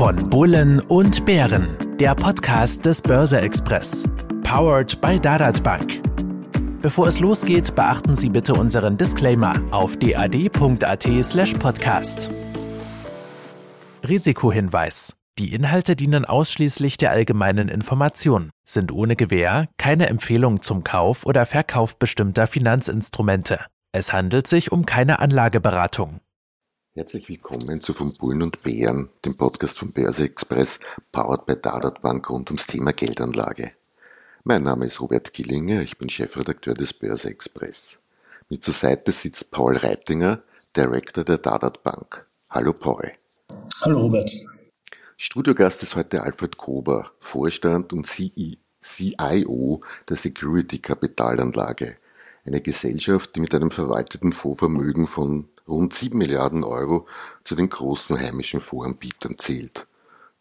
Von Bullen und Bären, der Podcast des Börse Express. Powered by Dadat Bank. Bevor es losgeht, beachten Sie bitte unseren Disclaimer auf dad.at/slash podcast. Risikohinweis. Die Inhalte dienen ausschließlich der allgemeinen Information, sind ohne Gewähr keine Empfehlung zum Kauf oder Verkauf bestimmter Finanzinstrumente. Es handelt sich um keine Anlageberatung. Herzlich willkommen zu Von Bullen und Bären, dem Podcast von Börse Express, powered by Dadat Bank rund ums Thema Geldanlage. Mein Name ist Robert Gillinger, ich bin Chefredakteur des Börse Express. Mir zur Seite sitzt Paul Reitinger, Director der Dadat Bank. Hallo Paul. Hallo Robert. Studiogast ist heute Alfred Kober, Vorstand und CIO der Security Kapitalanlage, eine Gesellschaft, die mit einem verwalteten Fondsvermögen von rund 7 Milliarden Euro zu den großen heimischen Voranbietern zählt.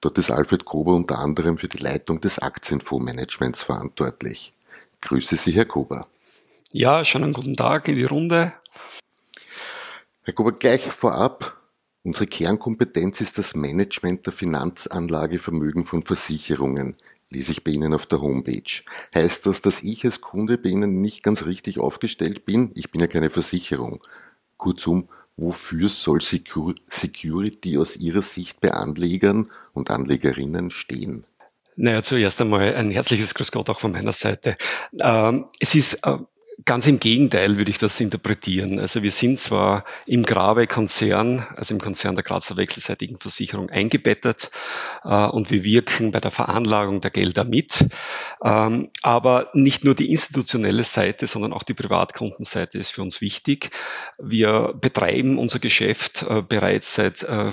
Dort ist Alfred Kober unter anderem für die Leitung des Aktienfondsmanagements verantwortlich. Grüße Sie, Herr Kober. Ja, schon einen guten Tag in die Runde. Herr Kober, gleich vorab. Unsere Kernkompetenz ist das Management der Finanzanlagevermögen von Versicherungen, lese ich bei Ihnen auf der Homepage. Heißt das, dass ich als Kunde bei Ihnen nicht ganz richtig aufgestellt bin? Ich bin ja keine Versicherung. Kurzum, wofür soll Security aus Ihrer Sicht bei Anlegern und Anlegerinnen stehen? Naja, zuerst einmal ein herzliches Grüß Gott auch von meiner Seite. Ähm, es ist äh, Ganz im Gegenteil würde ich das interpretieren. Also wir sind zwar im Grave-Konzern, also im Konzern der Grazer wechselseitigen Versicherung eingebettet äh, und wir wirken bei der Veranlagung der Gelder mit, ähm, aber nicht nur die institutionelle Seite, sondern auch die Privatkundenseite ist für uns wichtig. Wir betreiben unser Geschäft äh, bereits seit äh,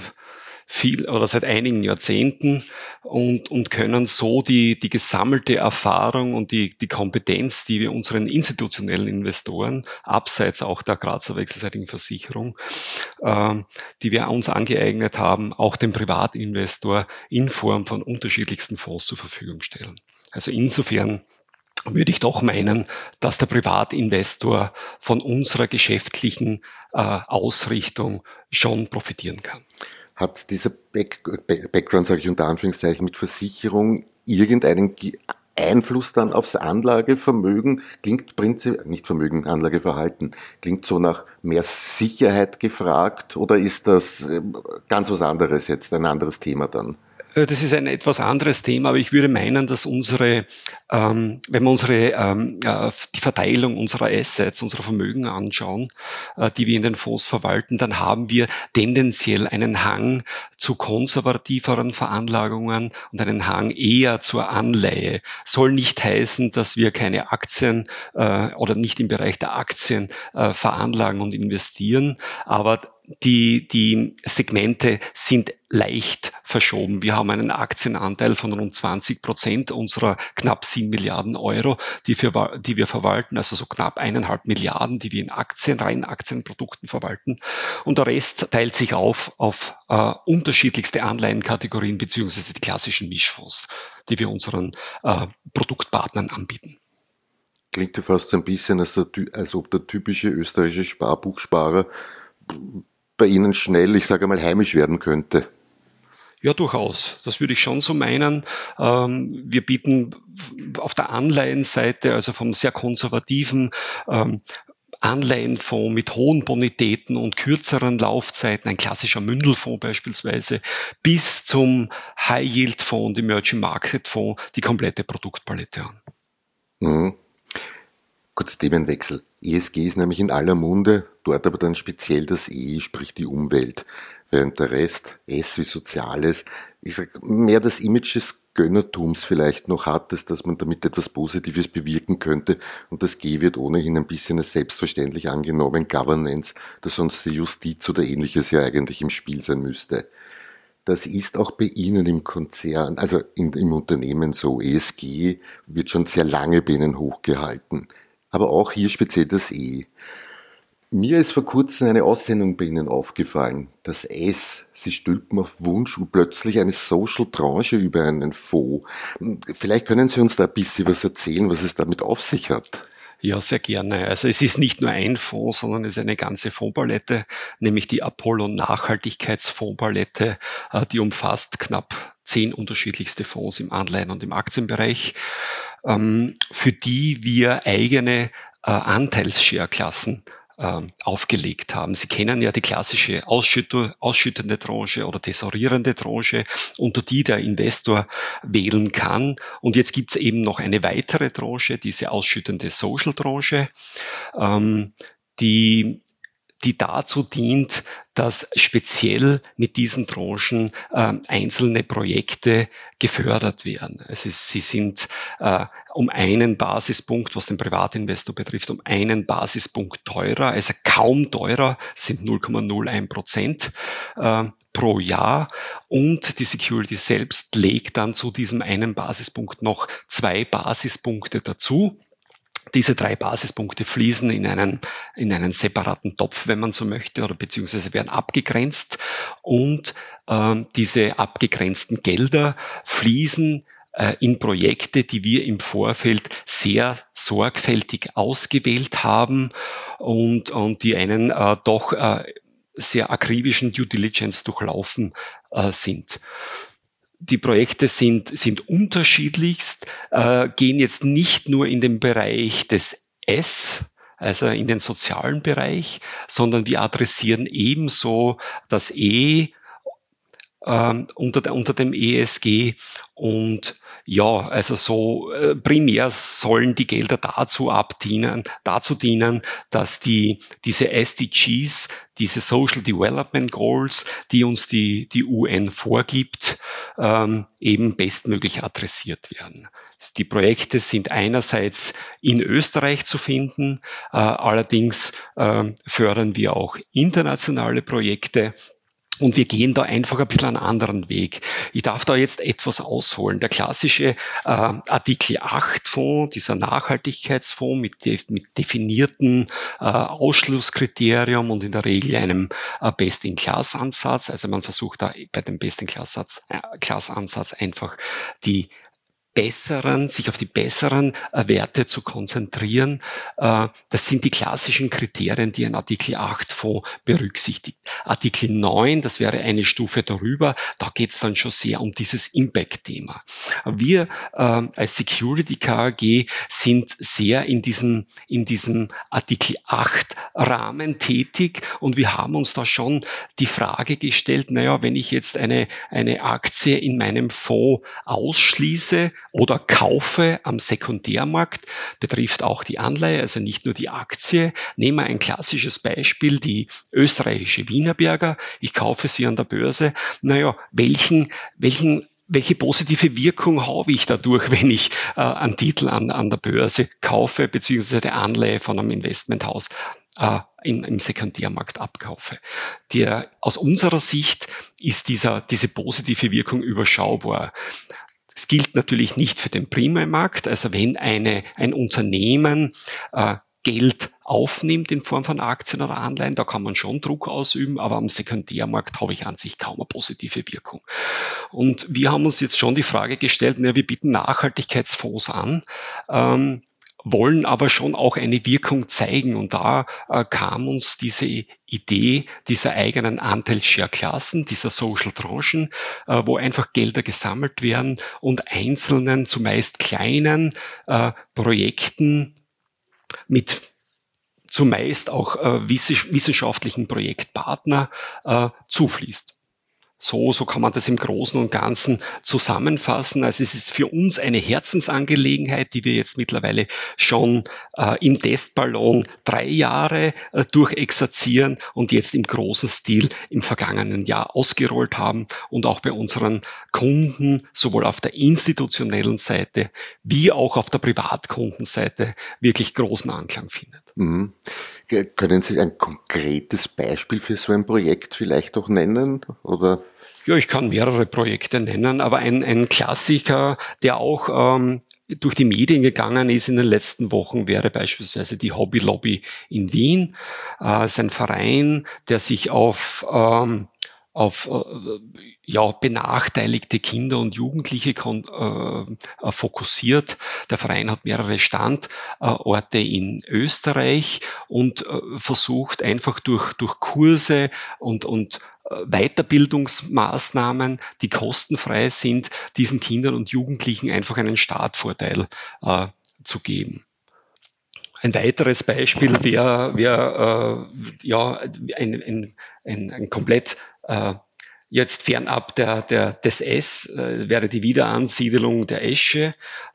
viel oder seit einigen Jahrzehnten und, und können so die, die gesammelte Erfahrung und die, die Kompetenz, die wir unseren institutionellen Investoren, abseits auch der Grazer wechselseitigen Versicherung, äh, die wir uns angeeignet haben, auch dem Privatinvestor in Form von unterschiedlichsten Fonds zur Verfügung stellen. Also insofern würde ich doch meinen, dass der Privatinvestor von unserer geschäftlichen äh, Ausrichtung schon profitieren kann. Hat dieser Back Background, sage ich unter Anführungszeichen, mit Versicherung irgendeinen Einfluss dann aufs Anlagevermögen? Klingt prinzipiell, nicht Vermögen, Anlageverhalten, klingt so nach mehr Sicherheit gefragt oder ist das äh, ganz was anderes jetzt, ein anderes Thema dann? Äh, das ist ein etwas anderes Thema, aber ich würde meinen, dass unsere, ähm, wenn wir unsere, ähm, äh, die Verteilung unserer Assets, unserer Vermögen anschauen, äh, die wir in den Fonds verwalten, dann haben wir tendenziell einen Hang zu konservativeren Veranlagungen und einen Hang eher zur Anleihe. Soll nicht heißen, dass wir keine Aktien äh, oder nicht im Bereich der Aktien äh, veranlagen und investieren, aber die, die Segmente sind leicht verschoben. Wir haben einen Aktienanteil von rund 20 Prozent unserer knapp 7 Milliarden Euro, die, wir, die wir verwalten, also so knapp eineinhalb Milliarden, die wir in Aktien, rein Aktienprodukten verwalten. Und der Rest teilt sich auf auf äh, unterschiedlichste Anleihenkategorien beziehungsweise die klassischen Mischfonds, die wir unseren äh, Produktpartnern anbieten. Klingt ja fast ein bisschen, als, der, als ob der typische österreichische Sparbuchsparer bei Ihnen schnell, ich sage mal, heimisch werden könnte? Ja, durchaus. Das würde ich schon so meinen. Ähm, wir bieten auf der Anleihenseite, also vom sehr konservativen ähm, Anleihenfonds mit hohen Bonitäten und kürzeren Laufzeiten, ein klassischer Mündelfonds beispielsweise, bis zum High-Yield-Fonds und Emerging Market-Fonds die komplette Produktpalette an. Mhm. Kurz Themenwechsel. ESG ist nämlich in aller Munde, dort aber dann speziell das E, sprich die Umwelt, während der Rest, S wie Soziales, ich sag, mehr das Image des Gönnertums vielleicht noch hat, dass, dass man damit etwas Positives bewirken könnte und das G wird ohnehin ein bisschen als selbstverständlich angenommen, Governance, dass sonst die Justiz oder ähnliches ja eigentlich im Spiel sein müsste. Das ist auch bei Ihnen im Konzern, also in, im Unternehmen so. ESG wird schon sehr lange bei Ihnen hochgehalten aber auch hier speziell das E. Mir ist vor kurzem eine Aussendung bei Ihnen aufgefallen. Das S, Sie stülpen auf Wunsch und plötzlich eine Social Tranche über einen Fonds. Vielleicht können Sie uns da ein bisschen was erzählen, was es damit auf sich hat. Ja, sehr gerne. Also es ist nicht nur ein Fonds, sondern es ist eine ganze Fondspalette, nämlich die Apollo Nachhaltigkeitsfondspalette, äh, die umfasst knapp zehn unterschiedlichste Fonds im Anleihen- und im Aktienbereich, ähm, für die wir eigene äh, Anteilsshare-Klassen ähm, aufgelegt haben. Sie kennen ja die klassische ausschüttende Tranche oder tesorierende Tranche, unter die der Investor wählen kann. Und jetzt gibt es eben noch eine weitere Tranche, diese ausschüttende Social Tranche, ähm, die die dazu dient, dass speziell mit diesen Tranchen äh, einzelne Projekte gefördert werden. Also sie sind äh, um einen Basispunkt, was den Privatinvestor betrifft, um einen Basispunkt teurer, also kaum teurer, sind 0,01 Prozent äh, pro Jahr. Und die Security selbst legt dann zu diesem einen Basispunkt noch zwei Basispunkte dazu. Diese drei Basispunkte fließen in einen, in einen separaten Topf, wenn man so möchte, oder beziehungsweise werden abgegrenzt. Und ähm, diese abgegrenzten Gelder fließen äh, in Projekte, die wir im Vorfeld sehr sorgfältig ausgewählt haben und, und die einen äh, doch äh, sehr akribischen Due Diligence durchlaufen äh, sind die Projekte sind, sind unterschiedlichst, äh, gehen jetzt nicht nur in den Bereich des S, also in den sozialen Bereich, sondern wir adressieren ebenso das E ähm, unter, unter dem ESG und ja, also so äh, primär sollen die Gelder dazu abdienen, dazu dienen, dass die diese SDGs, diese Social Development Goals, die uns die die UN vorgibt, ähm, eben bestmöglich adressiert werden. Die Projekte sind einerseits in Österreich zu finden, äh, allerdings äh, fördern wir auch internationale Projekte und wir gehen da einfach ein bisschen einen anderen Weg. Ich darf da jetzt etwas ausholen. Der klassische äh, Artikel 8 Fonds, dieser Nachhaltigkeitsfonds mit, de mit definierten äh, Ausschlusskriterium und in der Regel einem äh, Best-in-Class-Ansatz. Also man versucht da bei dem Best-in-Class-Ansatz äh, einfach die besseren, sich auf die besseren äh, Werte zu konzentrieren. Äh, das sind die klassischen Kriterien, die ein Artikel 8 Fonds berücksichtigt. Artikel 9, das wäre eine Stufe darüber, da geht es dann schon sehr um dieses Impact-Thema. Wir äh, als Security KAG sind sehr in diesem, in diesem Artikel 8 Rahmen tätig und wir haben uns da schon die Frage gestellt, naja, wenn ich jetzt eine, eine Aktie in meinem Fonds ausschließe, oder kaufe am Sekundärmarkt, betrifft auch die Anleihe, also nicht nur die Aktie. Nehmen wir ein klassisches Beispiel, die österreichische Wienerberger. Ich kaufe sie an der Börse. Naja, welchen, welchen welche positive Wirkung habe ich dadurch, wenn ich äh, einen Titel an, an der Börse kaufe, beziehungsweise Anleihe von einem Investmenthaus äh, im, im Sekundärmarkt abkaufe. Der, aus unserer Sicht ist dieser, diese positive Wirkung überschaubar. Es gilt natürlich nicht für den Primärmarkt. Also wenn eine, ein Unternehmen äh, Geld aufnimmt in Form von Aktien oder Anleihen, da kann man schon Druck ausüben, aber am Sekundärmarkt habe ich an sich kaum eine positive Wirkung. Und wir haben uns jetzt schon die Frage gestellt, na, wir bieten Nachhaltigkeitsfonds an. Ähm, wollen aber schon auch eine Wirkung zeigen. Und da äh, kam uns diese Idee dieser eigenen Anteilsshare-Klassen, dieser Social Tranchen, äh, wo einfach Gelder gesammelt werden und einzelnen, zumeist kleinen äh, Projekten mit zumeist auch äh, wissenschaftlichen Projektpartner äh, zufließt. So, so kann man das im Großen und Ganzen zusammenfassen. Also es ist für uns eine Herzensangelegenheit, die wir jetzt mittlerweile schon äh, im Testballon drei Jahre äh, durchexerzieren und jetzt im großen Stil im vergangenen Jahr ausgerollt haben und auch bei unseren Kunden sowohl auf der institutionellen Seite wie auch auf der Privatkundenseite wirklich großen Anklang findet. Mhm. Können Sie ein konkretes Beispiel für so ein Projekt vielleicht auch nennen? Oder? Ja, ich kann mehrere Projekte nennen, aber ein, ein Klassiker, der auch ähm, durch die Medien gegangen ist in den letzten Wochen, wäre beispielsweise die Hobby Lobby in Wien. Äh, ist ein Verein, der sich auf ähm, auf äh, ja, benachteiligte Kinder und Jugendliche äh, fokussiert. Der Verein hat mehrere Standorte in Österreich und äh, versucht einfach durch, durch Kurse und, und Weiterbildungsmaßnahmen, die kostenfrei sind, diesen Kindern und Jugendlichen einfach einen Startvorteil äh, zu geben. Ein weiteres Beispiel wäre wär, äh, ja, ein, ein, ein, ein komplett äh, Jetzt fernab der, der, des S äh, wäre die Wiederansiedelung der Esche.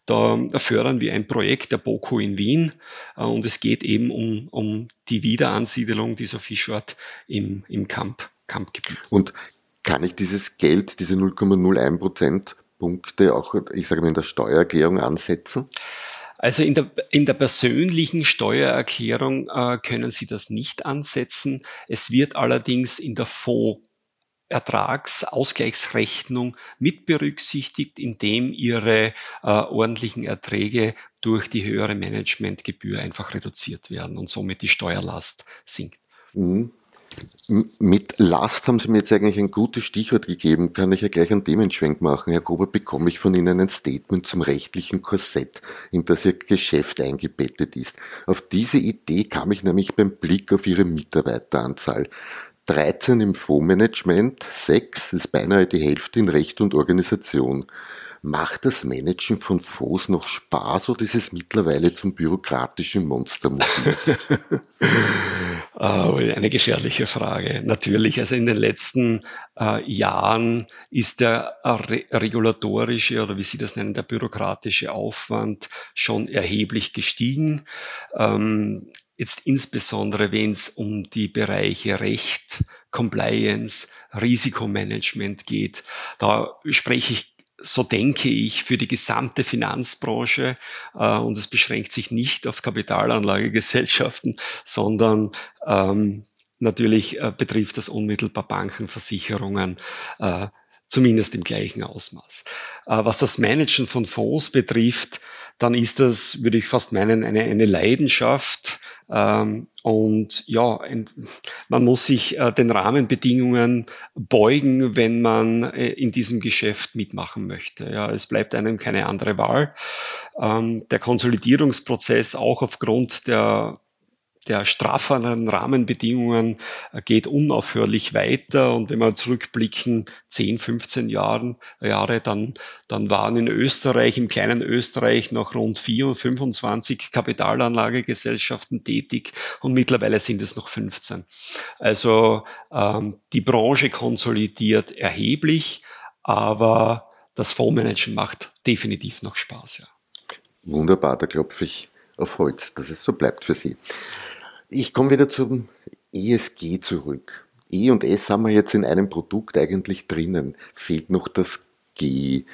Da, fördern wir ein Projekt der BOKU in Wien äh, und es geht eben um, um die Wiederansiedelung dieser Fischart im, im Camp, Campgebiet. Und kann ich dieses Geld, diese 0,01 Prozentpunkte auch, ich sage mal, in der Steuererklärung ansetzen? Also in der, in der persönlichen Steuererklärung äh, können Sie das nicht ansetzen. Es wird allerdings in der Fonds Ertragsausgleichsrechnung mit berücksichtigt, indem ihre äh, ordentlichen Erträge durch die höhere Managementgebühr einfach reduziert werden und somit die Steuerlast sinkt. Mhm. Mit Last haben Sie mir jetzt eigentlich ein gutes Stichwort gegeben. Kann ich ja gleich einen Themenschwenk machen. Herr Gruber, bekomme ich von Ihnen ein Statement zum rechtlichen Korsett, in das Ihr Geschäft eingebettet ist. Auf diese Idee kam ich nämlich beim Blick auf Ihre Mitarbeiteranzahl. 13 im Fondsmanagement, 6 ist beinahe die Hälfte in Recht und Organisation. Macht das Managen von Fonds noch Spaß oder ist es mittlerweile zum bürokratischen Monster mutiert? Ah, eine gefährliche Frage. Natürlich, also in den letzten äh, Jahren ist der re regulatorische oder wie Sie das nennen, der bürokratische Aufwand schon erheblich gestiegen. Ähm, jetzt insbesondere wenn es um die Bereiche Recht, Compliance, Risikomanagement geht. Da spreche ich so denke ich, für die gesamte Finanzbranche. Äh, und es beschränkt sich nicht auf Kapitalanlagegesellschaften, sondern ähm, natürlich äh, betrifft das unmittelbar Banken, Versicherungen, äh, zumindest im gleichen Ausmaß. Äh, was das Managen von Fonds betrifft, dann ist das, würde ich fast meinen, eine, eine Leidenschaft. Ähm, und ja, man muss sich äh, den Rahmenbedingungen beugen, wenn man äh, in diesem Geschäft mitmachen möchte. Ja, es bleibt einem keine andere Wahl. Ähm, der Konsolidierungsprozess auch aufgrund der der strafferen Rahmenbedingungen äh, geht unaufhörlich weiter. Und wenn wir zurückblicken, 10, 15 Jahren, Jahre, dann, dann waren in Österreich, im kleinen Österreich noch rund 4, 25 Kapitalanlagegesellschaften tätig und mittlerweile sind es noch 15. Also ähm, die Branche konsolidiert erheblich, aber das Fondsmanagen macht definitiv noch Spaß. Ja. Wunderbar, da klopfe ich auf Holz, dass es so bleibt für Sie. Ich komme wieder zum ESG zurück. E und S haben wir jetzt in einem Produkt eigentlich drinnen. Fehlt noch das G.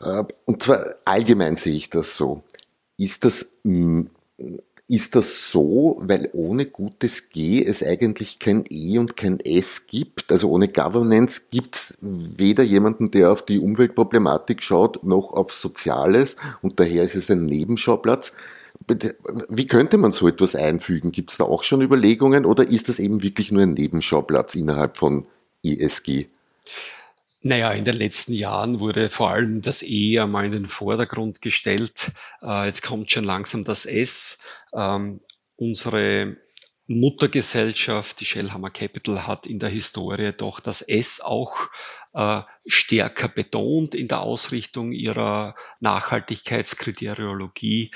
Äh, und zwar allgemein sehe ich das so. Ist das, ist das so, weil ohne gutes G es eigentlich kein E und kein S gibt? Also ohne Governance gibt es weder jemanden, der auf die Umweltproblematik schaut, noch auf Soziales und daher ist es ein Nebenschauplatz. Wie könnte man so etwas einfügen? Gibt es da auch schon Überlegungen oder ist das eben wirklich nur ein Nebenschauplatz innerhalb von ESG? Naja, in den letzten Jahren wurde vor allem das E einmal in den Vordergrund gestellt. Äh, jetzt kommt schon langsam das S. Ähm, unsere Muttergesellschaft, die Shellhammer Capital, hat in der Historie doch das S auch äh, stärker betont in der Ausrichtung ihrer Nachhaltigkeitskriteriologie.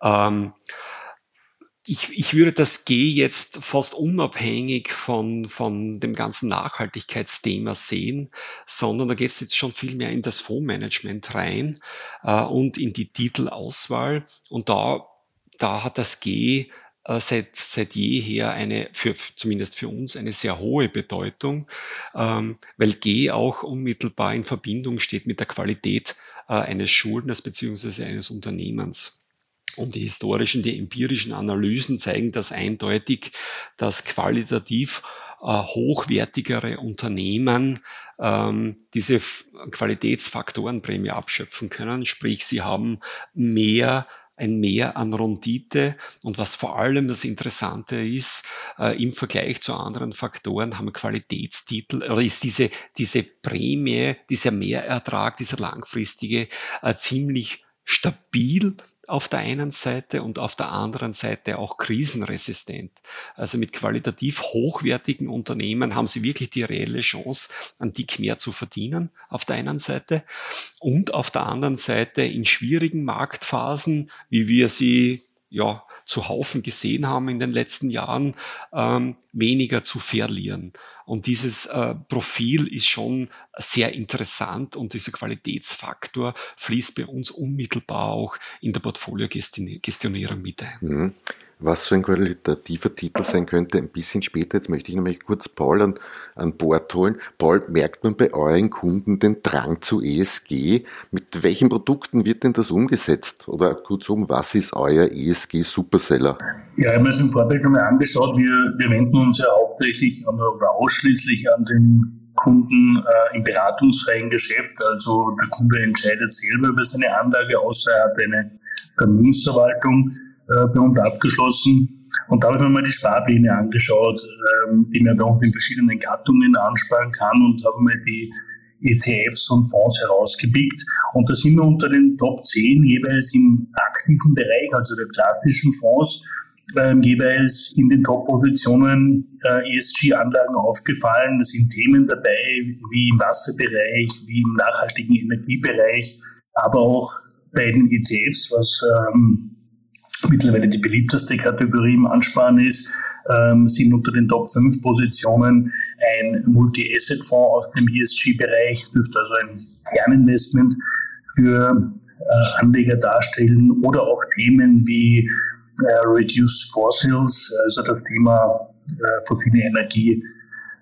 Ähm, ich, ich würde das G jetzt fast unabhängig von, von dem ganzen Nachhaltigkeitsthema sehen, sondern da geht es jetzt schon viel mehr in das Fondsmanagement rein äh, und in die Titelauswahl. Und da, da hat das G seit, seit jeher eine, für, zumindest für uns, eine sehr hohe Bedeutung, ähm, weil G auch unmittelbar in Verbindung steht mit der Qualität äh, eines Schuldners beziehungsweise eines Unternehmens. Und die historischen, die empirischen Analysen zeigen das eindeutig, dass qualitativ äh, hochwertigere Unternehmen ähm, diese Qualitätsfaktorenprämie abschöpfen können. Sprich, sie haben mehr ein Mehr an Rendite. Und was vor allem das Interessante ist, äh, im Vergleich zu anderen Faktoren haben Qualitätstitel oder ist diese, diese Prämie, dieser Mehrertrag, dieser langfristige äh, ziemlich stabil auf der einen Seite und auf der anderen Seite auch krisenresistent. Also mit qualitativ hochwertigen Unternehmen haben sie wirklich die reelle Chance, ein Dick mehr zu verdienen auf der einen Seite und auf der anderen Seite in schwierigen Marktphasen, wie wir sie ja, zu Haufen gesehen haben in den letzten Jahren, ähm, weniger zu verlieren. Und dieses äh, Profil ist schon sehr interessant und dieser Qualitätsfaktor fließt bei uns unmittelbar auch in der Portfolio-Gestionierung mit ein. Mhm was so ein qualitativer Titel sein könnte, ein bisschen später. Jetzt möchte ich nämlich kurz Paul an, an Bord holen. Paul, merkt man bei euren Kunden den Drang zu ESG? Mit welchen Produkten wird denn das umgesetzt? Oder kurzum, was ist euer ESG-Superseller? Ja, ich habe mir das im Vorfeld einmal angeschaut. Wir, wir wenden uns ja hauptsächlich an, oder ausschließlich an den Kunden äh, im beratungsfreien Geschäft. Also der Kunde entscheidet selber über seine Anlage, außer er hat eine Vermögensverwaltung äh, bei uns abgeschlossen. Und da habe ich mir mal die Sparpläne angeschaut, ähm, die man bei uns in verschiedenen Gattungen ansparen kann und habe mir die ETFs und Fonds herausgepickt. Und da sind wir unter den Top 10 jeweils im aktiven Bereich, also der klassischen Fonds, ähm, jeweils in den Top-Positionen äh, ESG-Anlagen aufgefallen. Es sind Themen dabei, wie im Wasserbereich, wie im nachhaltigen Energiebereich, aber auch bei den ETFs, was ähm, mittlerweile die beliebteste Kategorie im Ansparen ist, ähm, sind unter den Top 5 Positionen ein Multi-Asset-Fonds aus dem ESG-Bereich, dürfte also ein Kerninvestment für äh, Anleger darstellen oder auch Themen wie Reduced Fossils, also das Thema äh, fossile Energie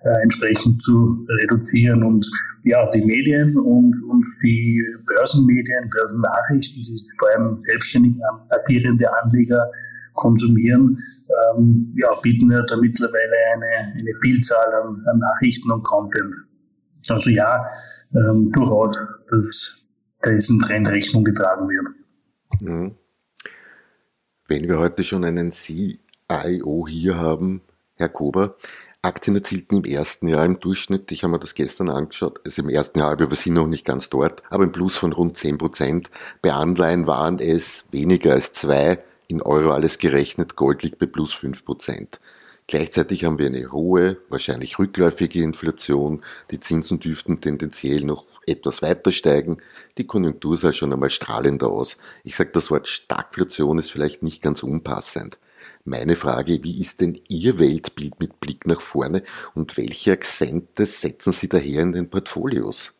äh, entsprechend zu reduzieren. Und ja, die Medien und, und die Börsenmedien, Börsennachrichten, die vor allem selbstständig agierende Anleger konsumieren, ähm, ja, bieten ja da mittlerweile eine, eine Vielzahl an, an Nachrichten und Content. Also ja, ähm, durchaus, dass da ist ein Trend Rechnung getragen wird. Mhm. Wenn wir heute schon einen CIO hier haben, Herr Kober, Aktien erzielten im ersten Jahr im Durchschnitt, ich habe mir das gestern angeschaut, also im ersten Jahr, aber wir sind noch nicht ganz dort, aber ein Plus von rund 10 Prozent. Bei Anleihen waren es weniger als zwei, in Euro alles gerechnet, Gold liegt bei plus 5 Prozent. Gleichzeitig haben wir eine hohe, wahrscheinlich rückläufige Inflation, die Zinsen dürften tendenziell noch etwas weiter steigen, die Konjunktur sah schon einmal strahlender aus. Ich sage, das Wort Stagflation ist vielleicht nicht ganz unpassend. Meine Frage, wie ist denn Ihr Weltbild mit Blick nach vorne und welche Akzente setzen Sie daher in den Portfolios?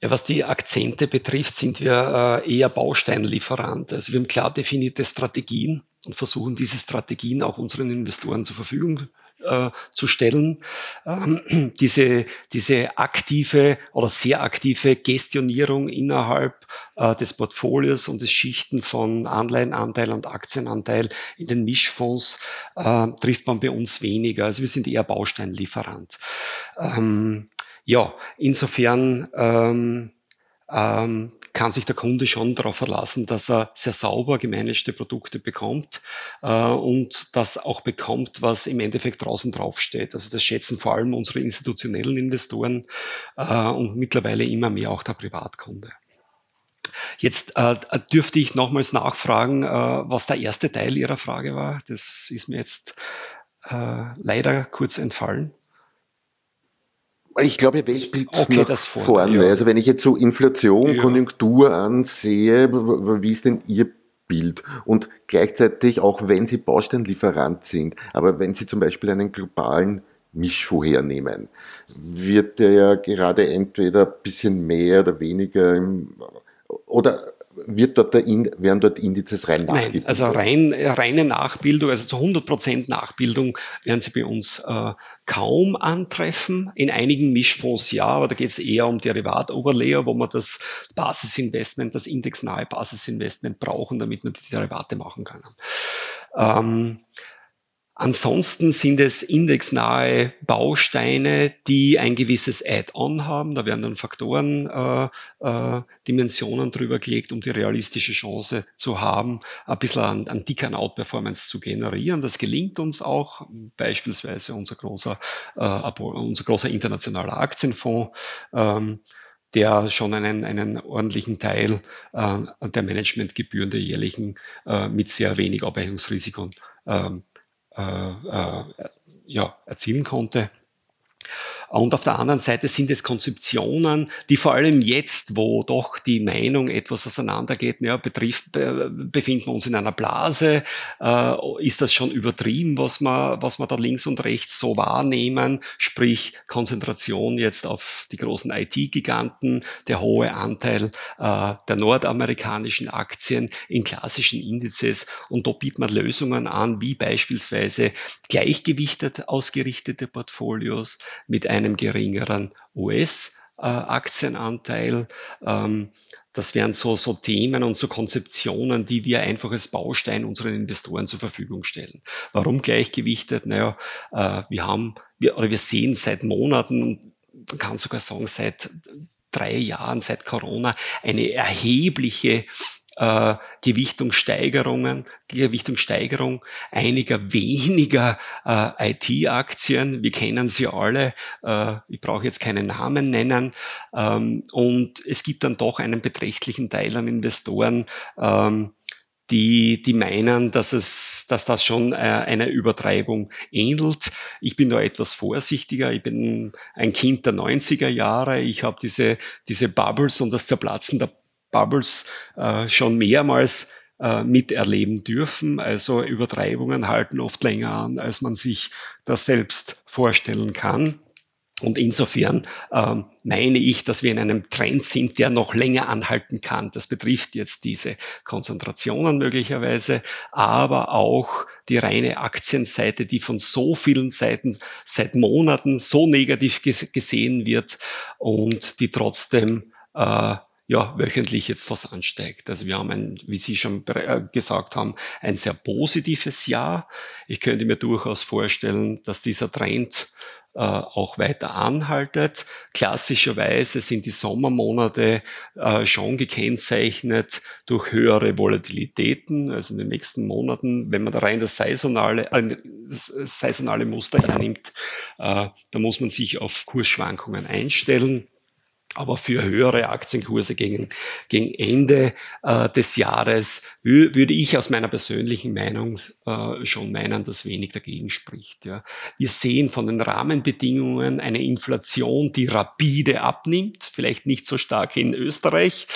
Ja, was die Akzente betrifft, sind wir äh, eher Bausteinlieferant. Also wir haben klar definierte Strategien und versuchen diese Strategien auch unseren Investoren zur Verfügung äh, zu stellen. Ähm, diese, diese aktive oder sehr aktive Gestionierung innerhalb äh, des Portfolios und des Schichten von Anleihenanteil und Aktienanteil in den Mischfonds trifft man bei uns weniger. Also wir sind eher Bausteinlieferant. Ähm, ja, insofern ähm, ähm, kann sich der Kunde schon darauf verlassen, dass er sehr sauber gemanagte Produkte bekommt äh, und das auch bekommt, was im Endeffekt draußen draufsteht. Also das schätzen vor allem unsere institutionellen Investoren äh, und mittlerweile immer mehr auch der Privatkunde. Jetzt äh, dürfte ich nochmals nachfragen, äh, was der erste Teil Ihrer Frage war. Das ist mir jetzt äh, leider kurz entfallen. Ich glaube, Weltbild okay, nach das vorne. Ja. Also wenn ich jetzt so Inflation, ja. Konjunktur ansehe, wie ist denn Ihr Bild? Und gleichzeitig, auch wenn Sie Bausteinlieferant sind, aber wenn Sie zum Beispiel einen globalen Mischfonds hernehmen, wird der ja gerade entweder ein bisschen mehr oder weniger im, oder wird dort der, werden dort Indizes rein nachgebildet? Nein, also rein, reine Nachbildung, also zu 100% Nachbildung werden Sie bei uns äh, kaum antreffen. In einigen Mischfonds ja, aber da geht es eher um Derivatoverlayer, wo man das Basisinvestment, das indexnahe Basisinvestment brauchen, damit man die Derivate machen kann. Ähm, Ansonsten sind es indexnahe Bausteine, die ein gewisses Add-on haben. Da werden dann Faktoren, äh, äh, Dimensionen drüber gelegt, um die realistische Chance zu haben, ein bisschen an, an dickeren Outperformance zu generieren. Das gelingt uns auch, beispielsweise unser großer, äh, unser großer internationaler Aktienfonds. Ähm, der schon einen, einen ordentlichen Teil äh, der Managementgebühren der jährlichen äh, mit sehr wenig Abweichungsrisiko ähm, äh, äh, ja, erzielen konnte. Und auf der anderen Seite sind es Konzeptionen, die vor allem jetzt, wo doch die Meinung etwas auseinandergeht, ja, betrifft, befinden wir uns in einer Blase, äh, ist das schon übertrieben, was wir, was wir da links und rechts so wahrnehmen, sprich Konzentration jetzt auf die großen IT-Giganten, der hohe Anteil äh, der nordamerikanischen Aktien in klassischen Indizes. Und da bietet man Lösungen an, wie beispielsweise gleichgewichtet ausgerichtete Portfolios mit einem einem geringeren US-Aktienanteil. Ähm, das wären so, so Themen und so Konzeptionen, die wir einfach als Baustein unseren Investoren zur Verfügung stellen. Warum gleichgewichtet? Naja, äh, wir haben, wir, oder wir sehen seit Monaten, man kann sogar sagen seit drei Jahren, seit Corona, eine erhebliche äh, Gewichtungssteigerungen, Gewichtungssteigerung einiger weniger äh, IT-Aktien. Wir kennen sie alle. Äh, ich brauche jetzt keine Namen nennen. Ähm, und es gibt dann doch einen beträchtlichen Teil an Investoren, ähm, die, die meinen, dass es, dass das schon äh, einer Übertreibung ähnelt. Ich bin da etwas vorsichtiger. Ich bin ein Kind der 90er Jahre. Ich habe diese, diese Bubbles und das Zerplatzen der Bubbles äh, schon mehrmals äh, miterleben dürfen. Also Übertreibungen halten oft länger an, als man sich das selbst vorstellen kann. Und insofern ähm, meine ich, dass wir in einem Trend sind, der noch länger anhalten kann. Das betrifft jetzt diese Konzentrationen möglicherweise, aber auch die reine Aktienseite, die von so vielen Seiten seit Monaten so negativ gesehen wird und die trotzdem äh, ja, wöchentlich jetzt was ansteigt. Also wir haben ein, wie Sie schon äh, gesagt haben, ein sehr positives Jahr. Ich könnte mir durchaus vorstellen, dass dieser Trend äh, auch weiter anhaltet. Klassischerweise sind die Sommermonate äh, schon gekennzeichnet durch höhere Volatilitäten. Also in den nächsten Monaten, wenn man da rein das saisonale, äh, das saisonale Muster hernimmt, äh, da muss man sich auf Kursschwankungen einstellen. Aber für höhere Aktienkurse gegen, gegen Ende äh, des Jahres würde ich aus meiner persönlichen Meinung äh, schon meinen, dass wenig dagegen spricht. Ja. Wir sehen von den Rahmenbedingungen eine Inflation, die rapide abnimmt, vielleicht nicht so stark in Österreich,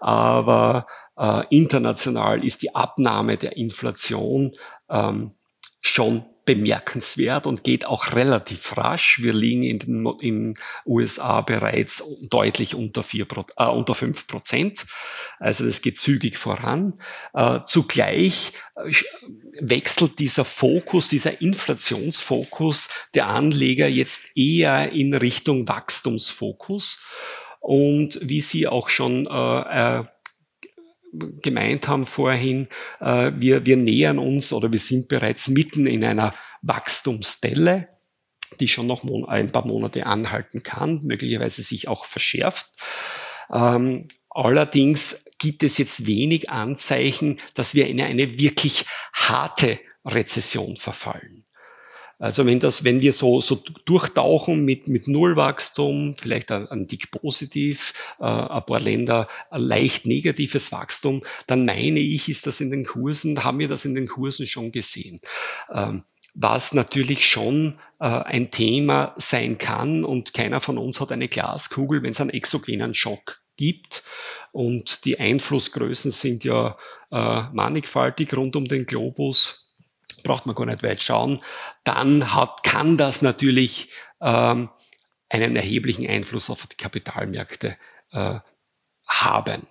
aber äh, international ist die Abnahme der Inflation ähm, schon bemerkenswert und geht auch relativ rasch. Wir liegen in den in USA bereits deutlich unter, vier, äh, unter fünf Prozent. Also das geht zügig voran. Äh, zugleich äh, wechselt dieser Fokus, dieser Inflationsfokus der Anleger jetzt eher in Richtung Wachstumsfokus. Und wie Sie auch schon äh gemeint haben vorhin, äh, wir, wir nähern uns oder wir sind bereits mitten in einer Wachstumsdelle, die schon noch ein paar Monate anhalten kann, möglicherweise sich auch verschärft. Ähm, allerdings gibt es jetzt wenig Anzeichen, dass wir in eine wirklich harte Rezession verfallen. Also wenn das, wenn wir so, so durchtauchen mit, mit Nullwachstum, vielleicht ein, ein dick positiv, äh, ein paar Länder ein leicht negatives Wachstum, dann meine ich, ist das in den Kursen, haben wir das in den Kursen schon gesehen. Ähm, was natürlich schon äh, ein Thema sein kann und keiner von uns hat eine Glaskugel, wenn es einen exogenen Schock gibt. Und die Einflussgrößen sind ja äh, mannigfaltig rund um den Globus braucht man gar nicht weit schauen, dann hat, kann das natürlich ähm, einen erheblichen Einfluss auf die Kapitalmärkte äh, haben.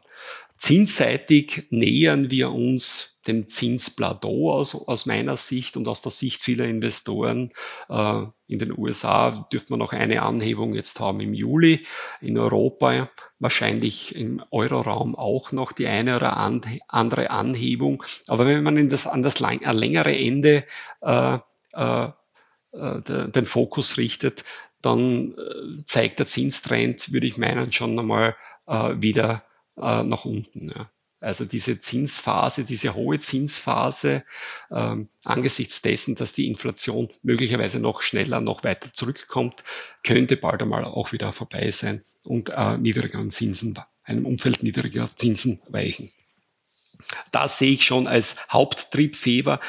Zinsseitig nähern wir uns dem Zinsplateau aus, aus meiner Sicht und aus der Sicht vieler Investoren. Äh, in den USA dürfte man noch eine Anhebung jetzt haben im Juli. In Europa wahrscheinlich im Euroraum auch noch die eine oder andere Anhebung. Aber wenn man in das, an das lang, längere Ende äh, äh, äh den Fokus richtet, dann äh, zeigt der Zinstrend, würde ich meinen, schon nochmal äh, wieder äh, nach unten. Ja. Also diese Zinsphase, diese hohe Zinsphase, ähm, angesichts dessen, dass die Inflation möglicherweise noch schneller, noch weiter zurückkommt, könnte bald einmal auch wieder vorbei sein und äh, niedrigeren Zinsen, einem Umfeld niedriger Zinsen weichen. Das sehe ich schon als Haupttriebfeder.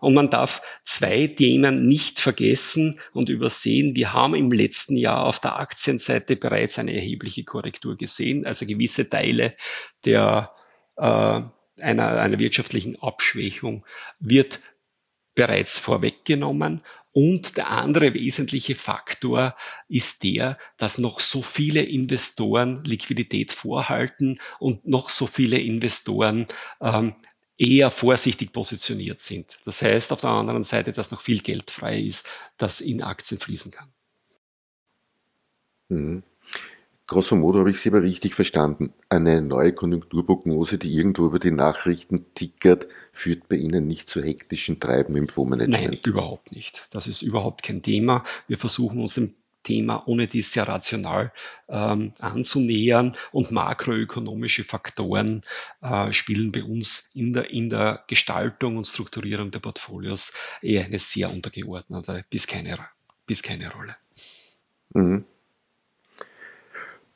Und man darf zwei Themen nicht vergessen und übersehen. Wir haben im letzten Jahr auf der Aktienseite bereits eine erhebliche Korrektur gesehen. Also gewisse Teile der, äh, einer, einer wirtschaftlichen Abschwächung wird bereits vorweggenommen und der andere wesentliche Faktor ist der, dass noch so viele Investoren Liquidität vorhalten und noch so viele Investoren ähm, eher vorsichtig positioniert sind. Das heißt auf der anderen Seite, dass noch viel Geld frei ist, das in Aktien fließen kann. Mhm. Grosso modo habe ich Sie aber richtig verstanden. Eine neue Konjunkturprognose, die irgendwo über die Nachrichten tickert, führt bei Ihnen nicht zu hektischen Treiben im Fondsmanagement? Nein, überhaupt nicht. Das ist überhaupt kein Thema. Wir versuchen uns dem Thema ohne dies sehr rational ähm, anzunähern und makroökonomische Faktoren äh, spielen bei uns in der, in der Gestaltung und Strukturierung der Portfolios eher eine sehr untergeordnete bis keine, bis keine Rolle. Mhm.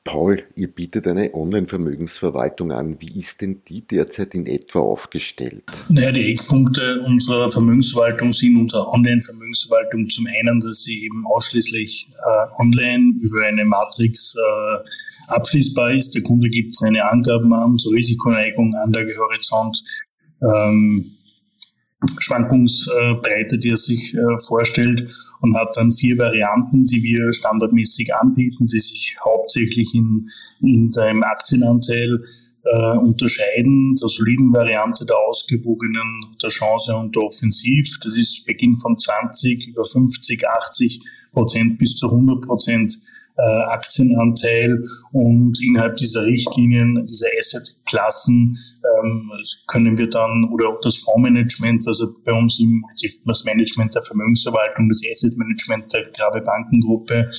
Paul, ihr bietet eine Online-Vermögensverwaltung an. Wie ist denn die derzeit in etwa aufgestellt? Naja, die Eckpunkte unserer Vermögensverwaltung sind unsere Online-Vermögensverwaltung zum einen, dass sie eben ausschließlich äh, online über eine Matrix äh, abschließbar ist. Der Kunde gibt seine Angaben an zur Risikoneigung, Anlagehorizont, ähm, Schwankungsbreite, die er sich äh, vorstellt und hat dann vier Varianten, die wir standardmäßig anbieten, die sich hauptsächlich in, in dem Aktienanteil äh, unterscheiden, der soliden Variante, der ausgewogenen, der Chance und der Offensiv. Das ist Beginn von 20 über 50, 80 Prozent bis zu 100 Prozent Aktienanteil und innerhalb dieser Richtlinien, dieser Assetklassen ähm, können wir dann oder auch das Fondsmanagement, also bei uns im das Management der Vermögensverwaltung, das Assetmanagement der Grabe Bankengruppe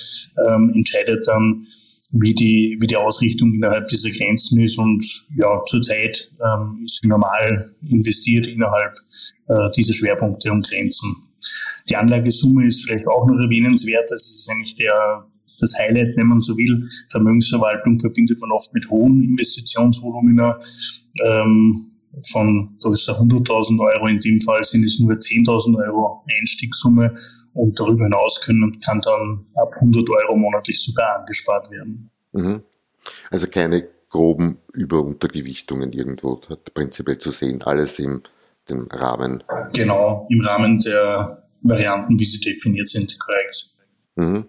ähm, entscheidet dann, wie die, wie die Ausrichtung innerhalb dieser Grenzen ist und ja, zurzeit ähm, ist normal investiert innerhalb äh, dieser Schwerpunkte und Grenzen. Die Anlagesumme ist vielleicht auch noch erwähnenswert. Das ist eigentlich der das Highlight, wenn man so will. Vermögensverwaltung verbindet man oft mit hohen Investitionsvolumina. Ähm, von größer 100.000 Euro. In dem Fall sind es nur 10.000 Euro Einstiegssumme und darüber hinaus können, kann dann ab 100 Euro monatlich sogar angespart werden. Mhm. Also keine groben Über-Untergewichtungen irgendwo prinzipiell zu sehen, alles im dem Rahmen. Genau, im Rahmen der Varianten, wie sie definiert sind, korrekt. Mhm.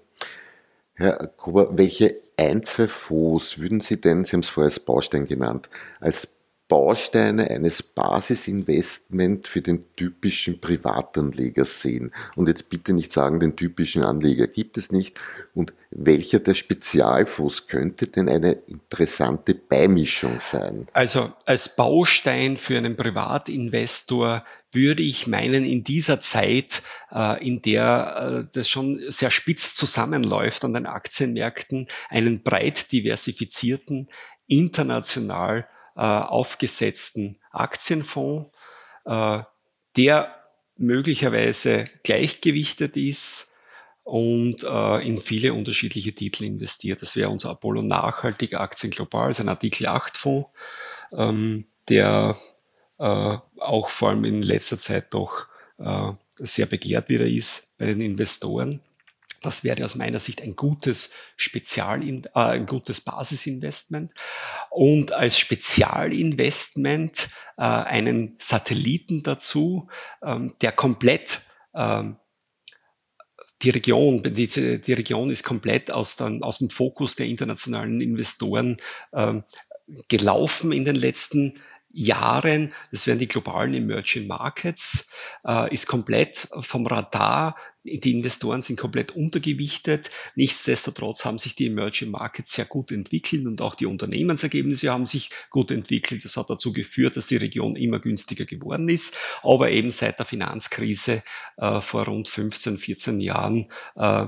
Herr Gruber, welche ein, zwei Fonds würden Sie denn, Sie haben es vorher als Baustein genannt, als Bausteine eines Basisinvestment für den typischen Privatanleger sehen? Und jetzt bitte nicht sagen, den typischen Anleger gibt es nicht. Und welcher der Spezialfonds könnte denn eine interessante Beimischung sein? Also als Baustein für einen Privatinvestor würde ich meinen, in dieser Zeit, äh, in der äh, das schon sehr spitz zusammenläuft an den Aktienmärkten, einen breit diversifizierten, international äh, aufgesetzten Aktienfonds, äh, der möglicherweise gleichgewichtet ist und äh, in viele unterschiedliche Titel investiert. Das wäre unser Apollo Nachhaltige Aktien Global, ist ein Artikel 8 Fonds, ähm, der äh, auch vor allem in letzter Zeit doch äh, sehr begehrt wieder ist bei den Investoren. Das wäre aus meiner Sicht ein gutes Spezial, äh, ein gutes Basisinvestment. Und als Spezialinvestment äh, einen Satelliten dazu, ähm, der komplett ähm, die Region, die, die Region ist komplett aus, dann, aus dem Fokus der internationalen Investoren ähm, gelaufen in den letzten Jahren, das wären die globalen Emerging Markets, äh, ist komplett vom Radar. Die Investoren sind komplett untergewichtet. Nichtsdestotrotz haben sich die Emerging Markets sehr gut entwickelt und auch die Unternehmensergebnisse haben sich gut entwickelt. Das hat dazu geführt, dass die Region immer günstiger geworden ist. Aber eben seit der Finanzkrise äh, vor rund 15, 14 Jahren äh,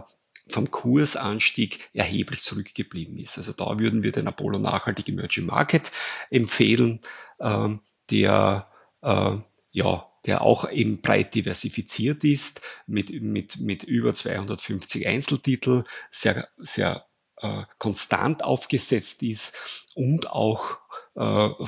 vom Kursanstieg erheblich zurückgeblieben ist. Also da würden wir den Apollo Nachhaltig Emerging Market empfehlen, ähm, der äh, ja, der auch eben breit diversifiziert ist, mit, mit, mit über 250 Einzeltitel, sehr, sehr äh, konstant aufgesetzt ist und auch äh, äh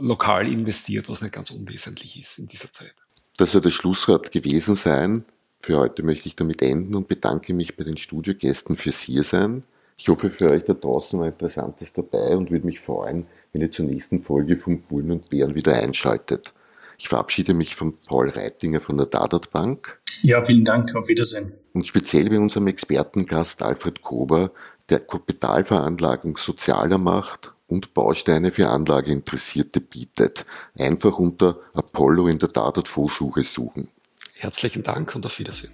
lokal investiert, was nicht ganz unwesentlich ist in dieser Zeit. Das soll das Schlusswort gewesen sein. Für heute möchte ich damit enden und bedanke mich bei den Studiogästen fürs Hiersein. Ich hoffe, für euch da draußen war Interessantes dabei und würde mich freuen, wenn ihr zur nächsten Folge von Bullen und Bären wieder einschaltet. Ich verabschiede mich von Paul Reitinger von der Dadat Bank. Ja, vielen Dank. Auf Wiedersehen. Und speziell bei unserem Expertengast Alfred Kober, der Kapitalveranlagung sozialer macht und Bausteine für Anlageinteressierte bietet. Einfach unter Apollo in der Dadat Vorsuche suchen. Herzlichen Dank und auf Wiedersehen.